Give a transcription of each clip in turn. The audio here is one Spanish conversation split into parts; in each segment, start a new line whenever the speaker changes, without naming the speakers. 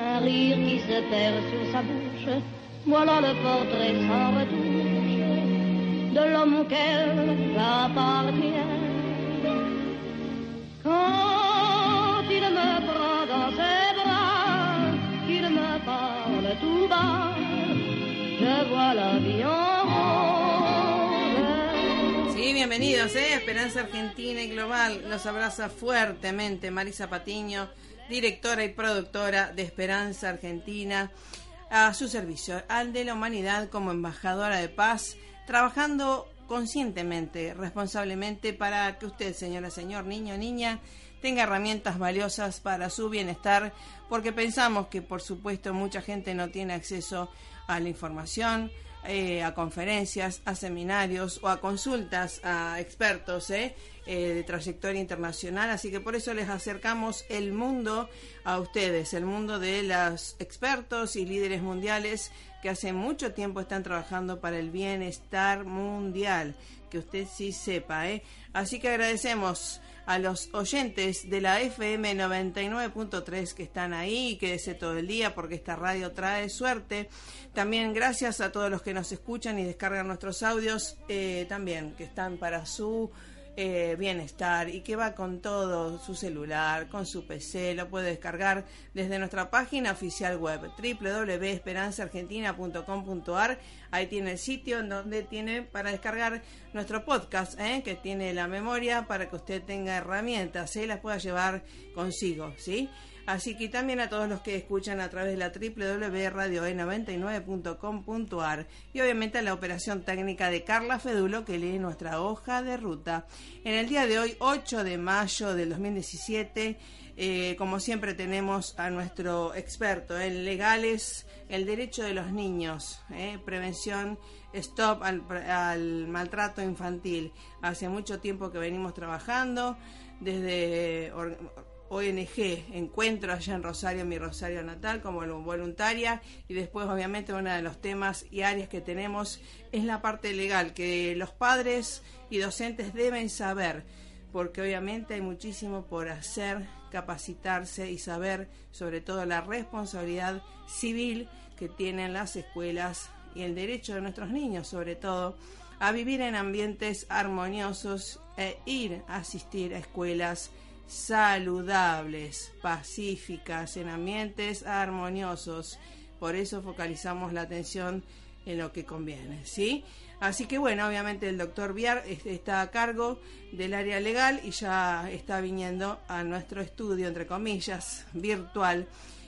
Un rire qui se perd sur sa bouche. Voilà le portrait sans retouche de l'homme auquel j'appartiens. Quand il me prend dans ses bras, qu'il me parle tout bas, je vois la vie en rose.
Sí, bienvenidos, ¿eh? Esperanza Argentina y Global. Los abraza fuertemente Marisa Patiño directora y productora de Esperanza Argentina, a su servicio, al de la humanidad como embajadora de paz, trabajando conscientemente, responsablemente para que usted, señora, señor, niño, niña, tenga herramientas valiosas para su bienestar, porque pensamos que, por supuesto, mucha gente no tiene acceso a la información, eh, a conferencias, a seminarios o a consultas a expertos, ¿eh? Eh, de trayectoria internacional, así que por eso les acercamos el mundo a ustedes, el mundo de los expertos y líderes mundiales que hace mucho tiempo están trabajando para el bienestar mundial, que usted sí sepa, ¿eh? Así que agradecemos a los oyentes de la FM 99.3 que están ahí, quédese todo el día porque esta radio trae suerte. También gracias a todos los que nos escuchan y descargan nuestros audios, eh, también que están para su eh, bienestar y que va con todo su celular, con su PC, lo puede descargar desde nuestra página oficial web www.esperanzaargentina.com.ar. Ahí tiene el sitio en donde tiene para descargar nuestro podcast, ¿eh? que tiene la memoria para que usted tenga herramientas, y las pueda llevar consigo, ¿sí? Así que también a todos los que escuchan a través de la www.radioe99.com.ar y obviamente a la operación técnica de Carla Fedulo que lee nuestra hoja de ruta. En el día de hoy, 8 de mayo del 2017, eh, como siempre tenemos a nuestro experto en legales, el derecho de los niños, eh, prevención, stop al, al maltrato infantil. Hace mucho tiempo que venimos trabajando desde ONG Encuentro allá en Rosario, mi Rosario natal, como voluntaria. Y después, obviamente, uno de los temas y áreas que tenemos es la parte legal, que los padres y docentes deben saber, porque obviamente hay muchísimo por hacer, capacitarse y saber sobre todo la responsabilidad civil que tienen las escuelas y el derecho de nuestros niños, sobre todo, a vivir en ambientes armoniosos e ir a asistir a escuelas saludables, pacíficas, en ambientes armoniosos. Por eso focalizamos la atención en lo que conviene, ¿sí? Así que bueno, obviamente el doctor Viar está a cargo del área legal y ya está viniendo a nuestro estudio, entre comillas, virtual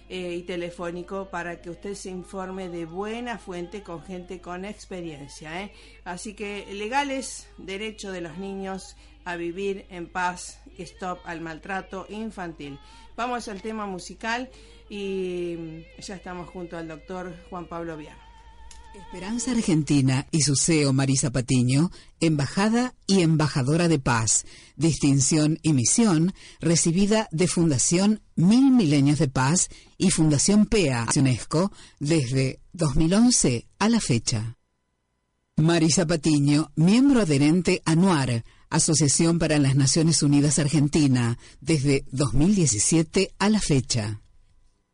eh, y telefónico para que usted se informe de buena fuente con gente con experiencia. ¿eh? Así que legales, derecho de los niños a vivir en paz, stop al maltrato infantil. Vamos al tema musical y ya estamos junto al doctor Juan Pablo Viar.
Esperanza Argentina y su CEO Marisa Patiño, embajada y embajadora de paz, distinción y misión recibida de Fundación Mil Milenios de Paz y Fundación PEA UNESCO desde 2011 a la fecha. Marisa Patiño, miembro adherente anuar Asociación para las Naciones Unidas Argentina, desde 2017 a la fecha.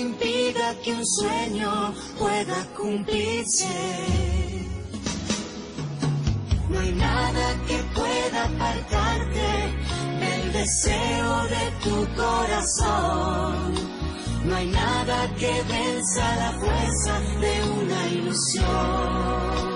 Impida que un sueño pueda cumplirse. No hay nada que pueda apartarte del deseo de tu corazón. No hay nada que venza la fuerza de una ilusión.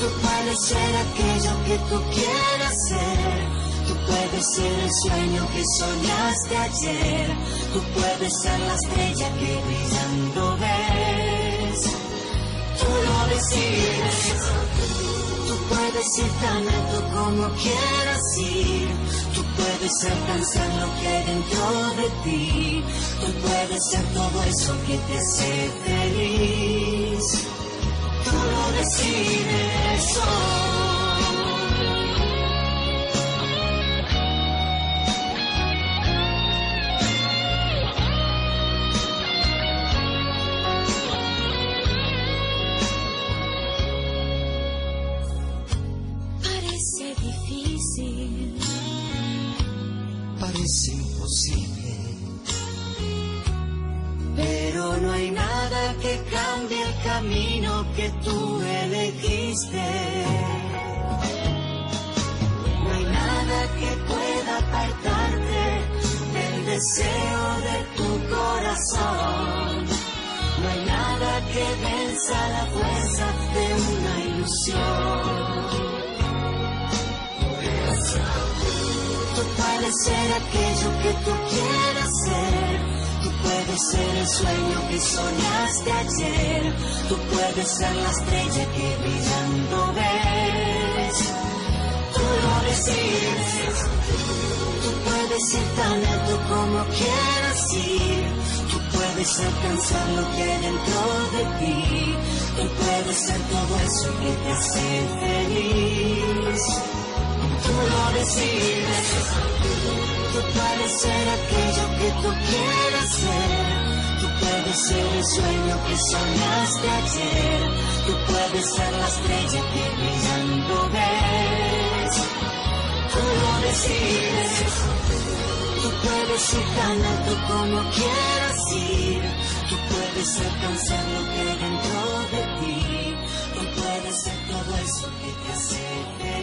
Tú puedes ser aquello que tú quieras ser. Puedes ser el sueño que soñaste ayer. Tú puedes ser la estrella que brillando ves. Tú lo decides. Tú puedes ir tan alto como quieras ir. Tú puedes alcanzar lo que hay dentro de ti. Tú puedes ser todo eso que te hace feliz tú lo decides
Parece
que cambie el camino que tú elegiste. No hay nada que pueda apartarte del deseo de tu corazón. No hay nada que venza la fuerza de una ilusión. Tú ser aquello que tú quieras ser puedes ser el sueño que soñaste ayer, tú puedes ser la estrella que brillando ves. Tú lo decides, tú puedes ir tan alto como quieras ir, tú puedes alcanzar lo que hay dentro de ti, tú puedes ser todo eso que te hace feliz. Tú lo decides. Tú puedes ser aquello que tú quieras ser. Tú puedes ser el sueño que soñaste ayer. Tú puedes ser la estrella que brillando ves. Tú lo decides. Tú puedes ir tan alto como quieras ir. Tú puedes alcanzar lo que dentro de ti. Tú puedes ser todo eso que te hace.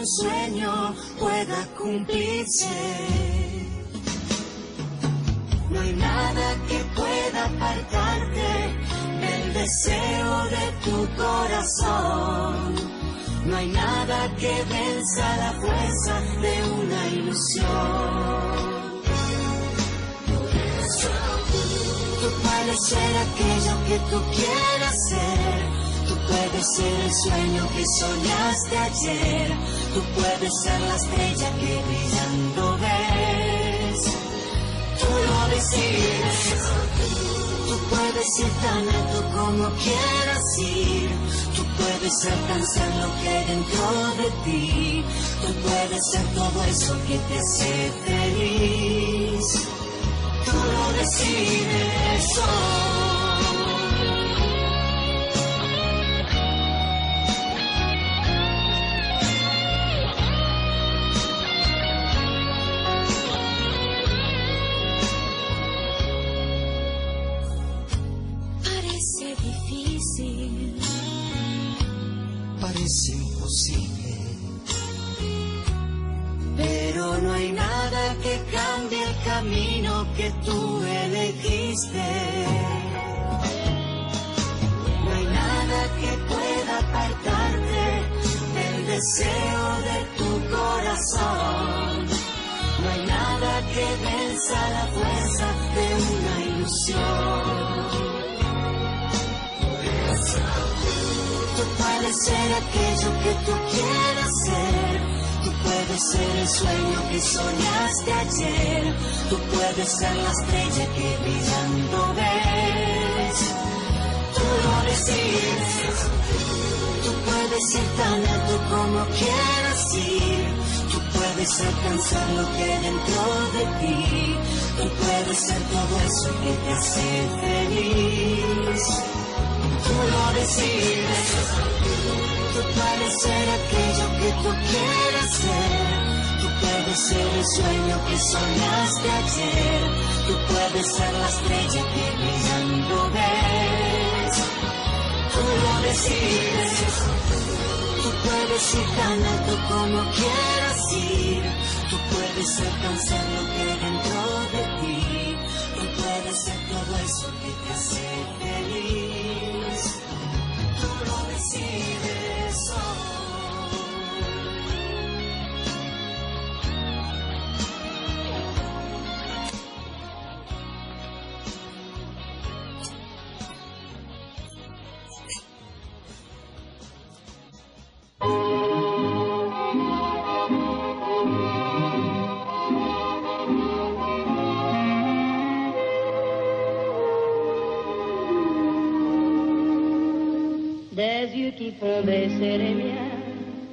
Un sueño pueda cumplirse. No hay nada que pueda apartarte del deseo de tu corazón. No hay nada que venza la fuerza de una ilusión. Tú puedes ser aquello que tú quieras ser puedes ser el sueño que soñaste ayer, tú puedes ser la estrella que brillando ves. Tú lo decides, tú puedes ir tan alto como quieras ir, tú puedes alcanzar lo que hay dentro de ti, tú puedes ser todo eso que te hace feliz. tú lo decides hoy. Que tú elegiste. No hay nada que pueda apartarte del deseo de tu corazón. No hay nada que venza la fuerza de una ilusión. Tú puedes ser aquello que tú quieras ser. Tú puedes ser el sueño que soñaste ayer. Tú puedes ser la estrella que brillando ves. Tú lo decides. Tú puedes ir tan alto como quieras ir. Tú puedes alcanzar lo que hay dentro de ti. Tú puedes ser todo eso que te hace feliz. Tú lo decides. Tú puedes ser aquello que tú quieras ser. Tú puedes ser el sueño que soñaste ayer. Tú puedes ser la estrella que brillando ves. Tú lo decides. Tú puedes ir tan alto como quieras ir. Tú puedes alcanzar lo que dentro de ti. Tú puedes ser todo eso que te hace
baisser les miens,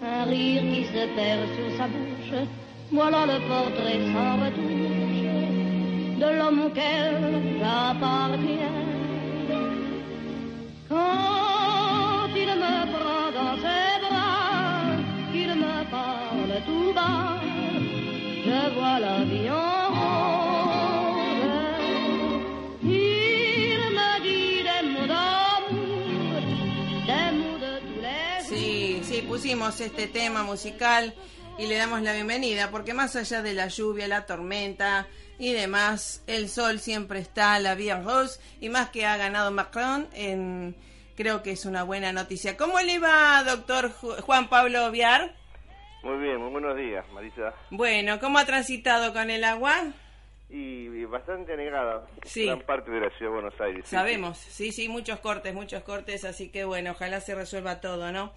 un rire qui se perd sur sa bouche. Voilà le portrait sans retouche de l'homme auquel j'appartiens.
Este tema musical y le damos la bienvenida, porque más allá de la lluvia, la tormenta y demás, el sol siempre está, la en rose, y más que ha ganado Macron, en, creo que es una buena noticia. ¿Cómo le va, doctor Ju- Juan Pablo Viar?
Muy bien, muy buenos días, Marisa.
Bueno, ¿cómo ha transitado con el agua?
Y, y bastante anegada,
Sí.
gran parte de la ciudad de Buenos Aires.
Sabemos, sí, sí, muchos cortes, muchos cortes, así que bueno, ojalá se resuelva todo, ¿no?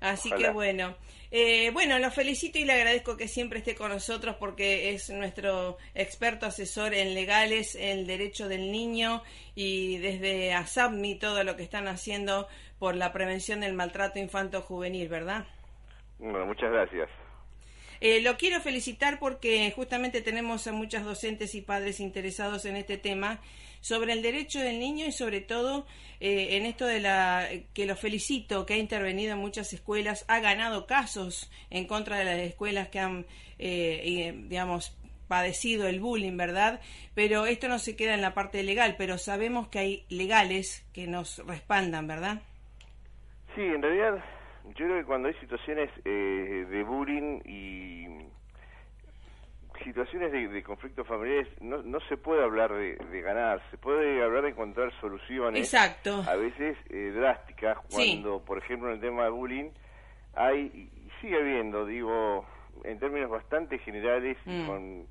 Así
Ojalá.
que bueno, eh, bueno, lo felicito y le agradezco que siempre esté con nosotros porque es nuestro experto asesor en legales, en derecho del niño y desde ASAPMI todo lo que están haciendo por la prevención del maltrato infanto-juvenil, ¿verdad?
Bueno, muchas gracias.
Eh, lo quiero felicitar porque justamente tenemos a muchas docentes y padres interesados en este tema sobre el derecho del niño y sobre todo eh, en esto de la que lo felicito que ha intervenido en muchas escuelas ha ganado casos en contra de las escuelas que han eh, y, digamos padecido el bullying, ¿verdad? Pero esto no se queda en la parte legal, pero sabemos que hay legales que nos respaldan, ¿verdad?
Sí, en realidad, yo creo que cuando hay situaciones eh, de bullying y situaciones de, de conflictos familiares, no, no se puede hablar de, de ganar, se puede hablar de encontrar soluciones.
Exacto.
A veces eh, drásticas,
Sí.
cuando, por ejemplo, en el tema de bullying, hay, y sigue habiendo, digo, en términos bastante generales y
Mm.
con,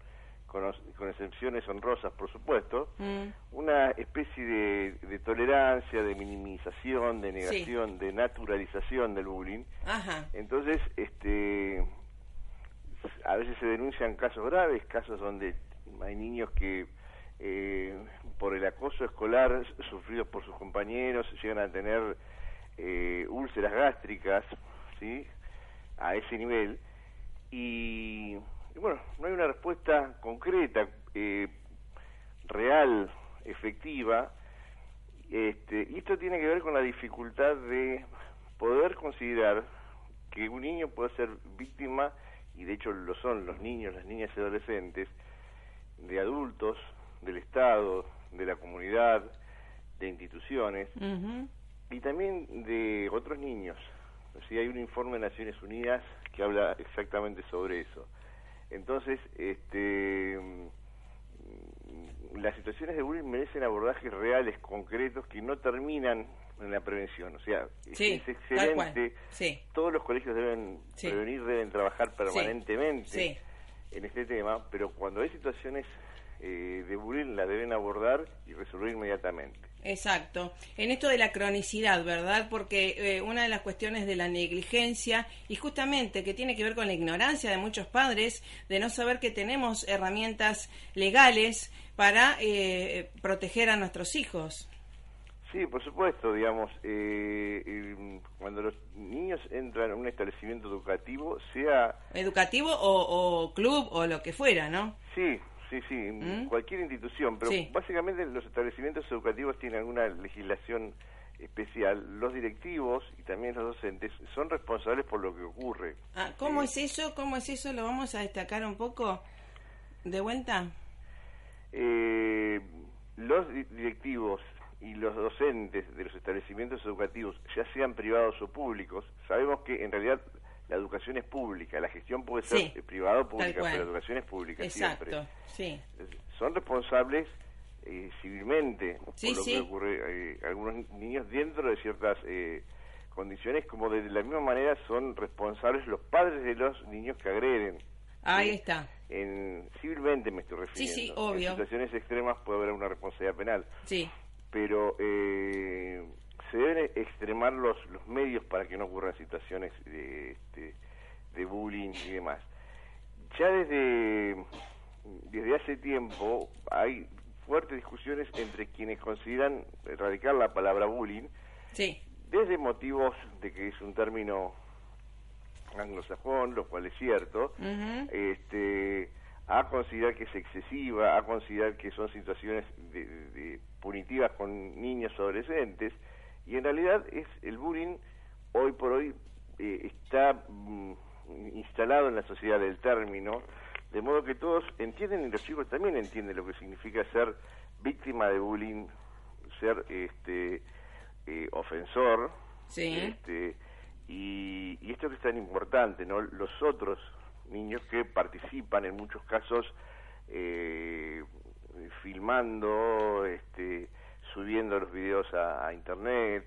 con, con excepciones honrosas, por supuesto,
Mm.
una especie de, de tolerancia, de minimización, de negación, de naturalización del bullying.
Ajá.
Entonces, este, a veces se denuncian casos graves, casos donde hay niños que eh, por el acoso escolar sufrido por sus compañeros llegan a tener eh, úlceras gástricas, ¿sí? A ese nivel. Y, y bueno, no hay una respuesta concreta. Eh, real, efectiva, este, y esto tiene que ver con la dificultad de poder considerar que un niño puede ser víctima, y de hecho lo son los niños, las niñas y adolescentes, de adultos, del Estado, de la comunidad, de instituciones, y también de otros niños. O hay un informe de Naciones Unidas que habla exactamente sobre eso. Entonces, este, mm, las situaciones de bullying merecen abordajes reales, concretos, que no terminan en la prevención. O sea, es excelente. Todos los colegios deben prevenir, deben trabajar permanentemente en este tema, pero cuando hay situaciones eh, de bullying la deben abordar y resolver inmediatamente.
Exacto. En esto de la cronicidad, ¿verdad? Porque eh, una de las cuestiones de la negligencia y justamente que tiene que ver con la ignorancia de muchos padres de no saber que tenemos herramientas legales para eh, proteger a nuestros hijos.
Sí, por supuesto, digamos, eh, cuando los niños entran a un establecimiento educativo, sea...
Educativo o, o club o lo que fuera, ¿no?
Sí, Sí, sí, ¿Mm? cualquier institución, pero básicamente los establecimientos educativos tienen alguna legislación especial. Los directivos y también los docentes son responsables por lo que ocurre.
Ah, ¿Cómo es eso? ¿Cómo es eso? ¿Lo vamos a destacar un poco de vuelta?
Eh, los directivos y los docentes de los establecimientos educativos, ya sean privados o públicos, sabemos que en realidad la educación es pública, la gestión puede ser privada o pública, pero la educación es pública
Exacto,
siempre.
Sí.
Son responsables eh, civilmente por lo que ocurre eh, algunos niños dentro de ciertas eh, condiciones, como de la misma manera son responsables los padres de los niños que agreden.
Ahí está.
En, civilmente me estoy refiriendo.
Sí, sí, obvio.
En situaciones extremas puede haber una responsabilidad penal.
Sí.
Pero se deben extremar los, los medios para que no ocurran situaciones de, este, de bullying y demás. Ya desde, desde hace tiempo hay fuertes discusiones entre quienes consideran erradicar la palabra bullying,
sí.
desde motivos de que es un término anglosajón, lo cual es cierto, este, a considerar que es excesiva, a considerar que son situaciones de, punitivas con niños o adolescentes, y en realidad es el bullying hoy por hoy eh, está mm, instalado en la sociedad del término, de modo que todos entienden y los chicos también entienden lo que significa ser víctima de bullying, ser este eh, ofensor, este, y, y, esto que es tan importante, ¿no? Los otros niños que participan en muchos casos eh, filmando, este, subiendo los videos a, internet,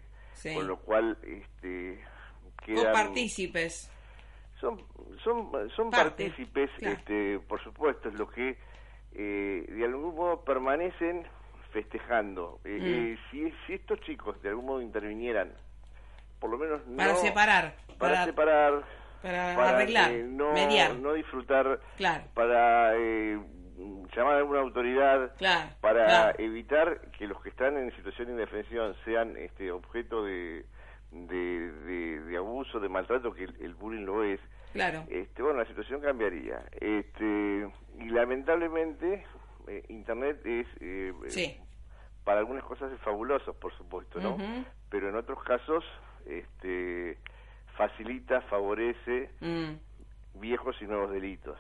con lo cual este,
quedan... partícipes.
Son, son, son partícipes, este, por supuesto, es lo que eh, de algún modo permanecen festejando. Eh, mm. eh, si, si estos chicos de algún modo intervinieran, por lo menos no...
Para separar.
Para, separar.
Para, arreglar,
no,
mediar.
No disfrutar.
Claro.
Para llamar a alguna autoridad para evitar que los que están en situación de indefensión sean este objeto de, de, abuso, de maltrato, que el, bullying lo es,
claro.
este, bueno, la situación cambiaría. Este, y lamentablemente, eh, Internet es, eh, para algunas cosas es fabuloso, por supuesto, ¿no? Pero en otros casos, este, facilita, favorece mm. viejos y nuevos delitos.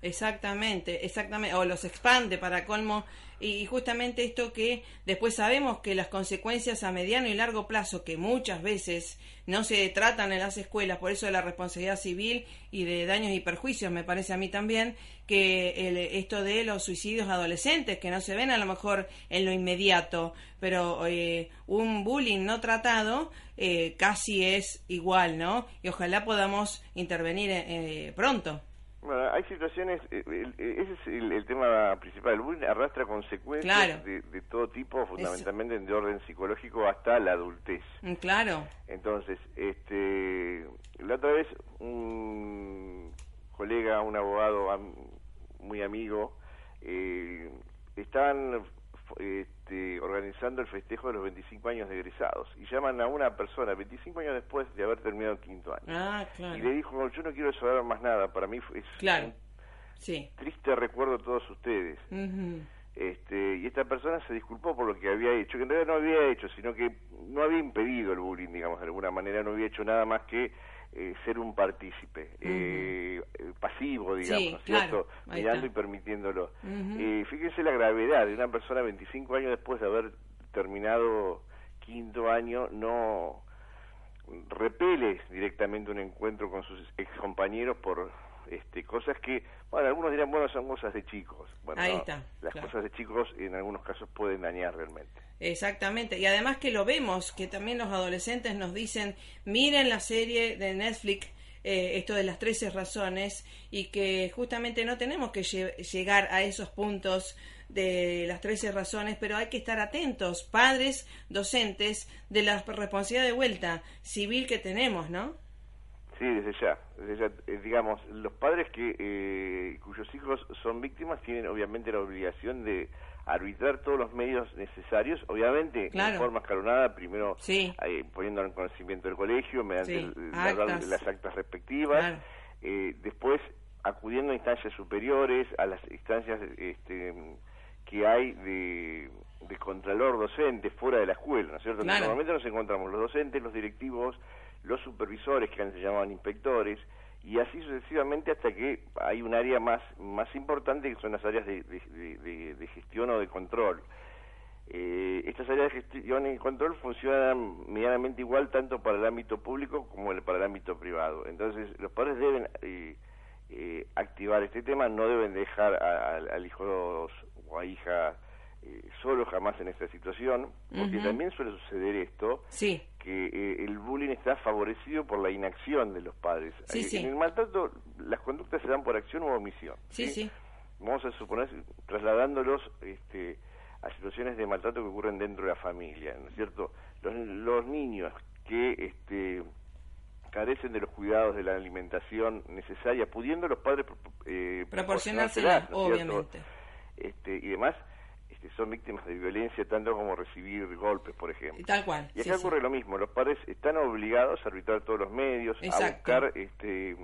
Exactamente, exactamente, o los expande para colmo, y justamente esto que después sabemos que las consecuencias a mediano y largo plazo, que muchas veces no se tratan en las escuelas, por eso de la responsabilidad civil y de daños y perjuicios, me parece a mí también, que esto de los suicidios adolescentes, que no se ven a lo mejor en lo inmediato, pero eh, un bullying no tratado eh, casi es igual, ¿no? Y ojalá podamos intervenir eh, pronto.
Bueno, hay situaciones, eh, eh, ese es el, tema principal, el bullying arrastra consecuencias de, todo tipo, fundamentalmente de orden psicológico hasta la adultez.
Mm, claro.
Entonces, este, la otra vez un colega, un abogado muy amigo, eh, estaban este, organizando el festejo de los 25 años de egresados y llaman a una persona 25 años después de haber terminado el quinto año.
Ah,
y le dijo, yo no quiero saber más nada, para mí es
claro.
un triste recuerdo a todos ustedes. Este, y esta persona se disculpó por lo que había hecho, que en realidad no había hecho, sino que no había impedido el bullying, digamos, de alguna manera, no había hecho nada más que eh, ser un partícipe, eh, eh, pasivo, digamos, ¿cierto? Mirando y permitiéndolo. fíjense la gravedad de una persona 25 años después de haber terminado quinto año, no repele directamente un encuentro con sus ex compañeros por este, cosas que, bueno, algunos dirán, bueno, son cosas de chicos. Bueno,
Ahí está.
Las cosas de chicos en algunos casos pueden dañar realmente.
Exactamente, y además que lo vemos, que también los adolescentes nos dicen, miren la serie de Netflix, eh, esto de las 13 razones, y que justamente no tenemos que llegar a esos puntos de las 13 razones, pero hay que estar atentos, padres, docentes, de la responsabilidad de vuelta civil que tenemos, ¿no?
Sí, desde ya. Desde ya eh, digamos, los padres que eh, cuyos hijos son víctimas tienen obviamente la obligación de arbitrar todos los medios necesarios, obviamente de forma escalonada, primero sí. eh, poniendo en conocimiento del colegio mediante las actas respectivas, eh, después acudiendo a instancias superiores, a las instancias este, que hay de, de contralor docente fuera de la escuela, ¿no es cierto? Normalmente nos encontramos los docentes, los directivos, los supervisores, que antes se llamaban inspectores, y así sucesivamente hasta que hay un área más, más importante que son las áreas de, de, gestión o de control. Eh, estas áreas de gestión y control funcionan medianamente igual tanto para el ámbito público como para el ámbito privado. Entonces, los padres deben eh, eh, activar este tema, no deben dejar al hijo o a hija eh, solo jamás en esta situación, porque también suele suceder esto,
sí.
que eh, el bullying está favorecido por la inacción de los padres. Eh, en el maltrato las conductas se dan por acción o omisión. Vamos a suponer, trasladándolos este, a situaciones de maltrato que ocurren dentro de la familia, ¿no es cierto? Los, niños que este, carecen de los cuidados de la alimentación necesaria, pudiendo los padres
eh, proporcionársela, obviamente.
Este, y demás, son víctimas de violencia tanto como recibir golpes, por ejemplo.
Tal cual.
Y acá ocurre lo mismo, los padres están obligados a arbitrar todos los medios, a buscar este,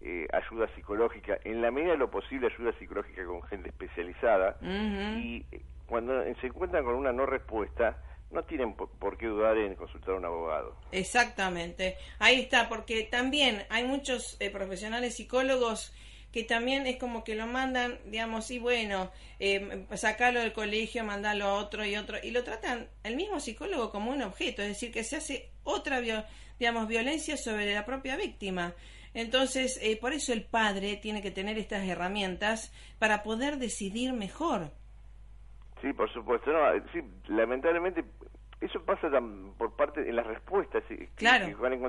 eh, ayuda psicológica, en la medida de lo posible ayuda psicológica con gente especializada, y eh, cuando se encuentran con una no respuesta, no tienen por qué dudar en consultar a un abogado.
Exactamente, ahí está, porque también hay muchos eh, profesionales psicólogos que también es como que lo mandan, digamos, y bueno, eh, sacarlo del colegio, mandarlo a otro y otro, y lo tratan el mismo psicólogo como un objeto, es decir, que se hace otra, digamos, violencia sobre la propia víctima. Entonces, eh, por eso el padre tiene que tener estas herramientas para poder decidir mejor.
Sí, por supuesto. No, sí, lamentablemente eso pasa por parte en las respuestas
claro.
que, van en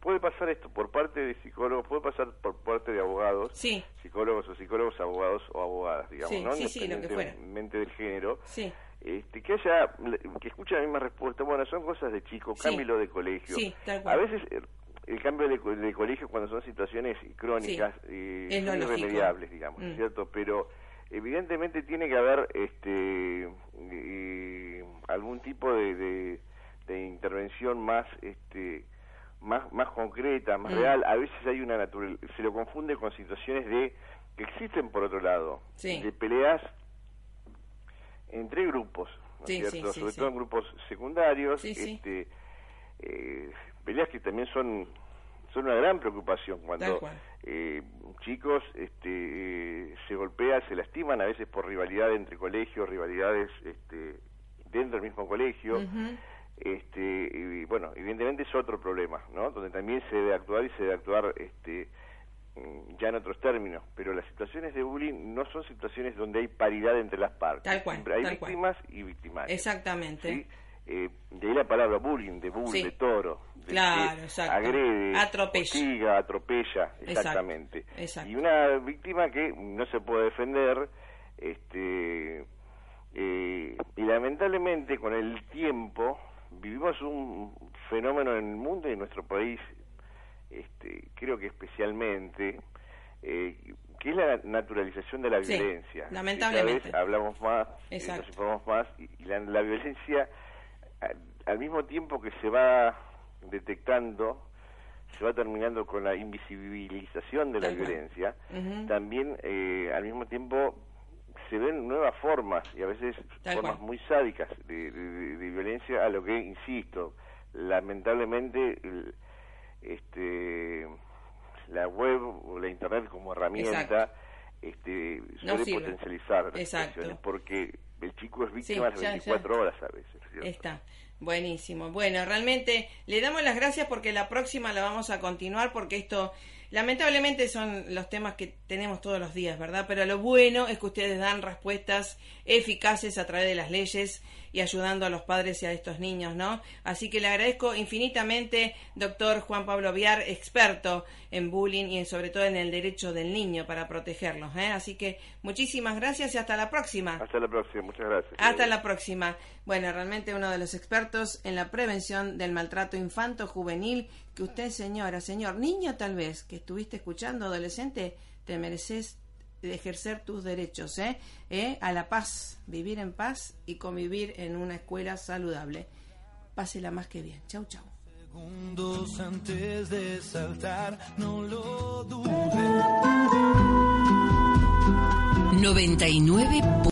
puede pasar esto por parte de psicólogos puede pasar por parte de abogados
sí.
psicólogos o psicólogos abogados o abogadas digamos no
sí, sí, lo que fuera.
del género
sí.
este, que haya que escuche la misma respuesta bueno son cosas de chico cámbio de colegio a veces el cambio de, colegio cuando son situaciones crónicas eh, son irremediables digamos mm. cierto pero evidentemente tiene que haber este eh, algún tipo de, de, intervención más este más más concreta más mm. real. A veces hay una natural se lo confunde con situaciones de que existen por otro lado de peleas entre grupos cierto? sobre todo en grupos secundarios este eh, peleas que también son son una gran preocupación cuando eh, chicos este, se golpean, se lastiman a veces por rivalidad entre colegios, rivalidades este, dentro del mismo colegio. este, y, bueno, evidentemente es otro problema, ¿no? Donde también se debe actuar y se debe actuar este, mm, ya en otros términos, pero las situaciones de bullying no son situaciones donde hay paridad entre las partes. hay víctimas y victimarios.
Exactamente.
Eh, de ahí la palabra bullying, de bull, de toro,
claro,
agrede,
atropella,
atropella, exactamente. Y una víctima que no se puede defender, este, eh, y lamentablemente con el tiempo vivimos un fenómeno en el mundo y en nuestro país, este, creo que especialmente, eh, que es la naturalización de la violencia.
Lamentablemente.
Cada vez hablamos más, nos informamos más, y, la, la violencia al mismo tiempo que se va detectando, se va terminando con la invisibilización de la violencia, también eh, al mismo tiempo se ven nuevas formas y a veces
Tal
formas
cual.
muy sádicas de, de- de violencia a lo que insisto lamentablemente el- este la web o la internet como herramienta
Exacto.
este suele potencializar las
Exacto.
porque el chico es víctima
Sí,
las
ya, ya.
24 horas a veces ¿cierto?
Está. Buenísimo. Bueno, realmente le damos las gracias porque la próxima la vamos a continuar porque esto lamentablemente son los temas que tenemos todos los días, ¿verdad? Pero lo bueno es que ustedes dan respuestas eficaces a través de las leyes y ayudando a los padres y a estos niños, ¿no? Así que le agradezco infinitamente, doctor Juan Pablo Viar, experto en bullying y en- sobre todo en el derecho del niño para protegerlos, ¿eh? Así que muchísimas gracias y hasta la próxima.
hasta la próxima muchas gracias
Hasta la próxima. Bueno, realmente uno de los expertos en la prevención del maltrato infanto-juvenil, que usted, señora, señor, niño tal vez, que estuviste escuchando, adolescente, te mereces ejercer tus derechos, ¿eh? ¿Eh? A la paz, vivir en paz y convivir en una escuela saludable. Pásela más que bien. Chau, chau.
Segundos antes de saltar, no lo dudes.
99.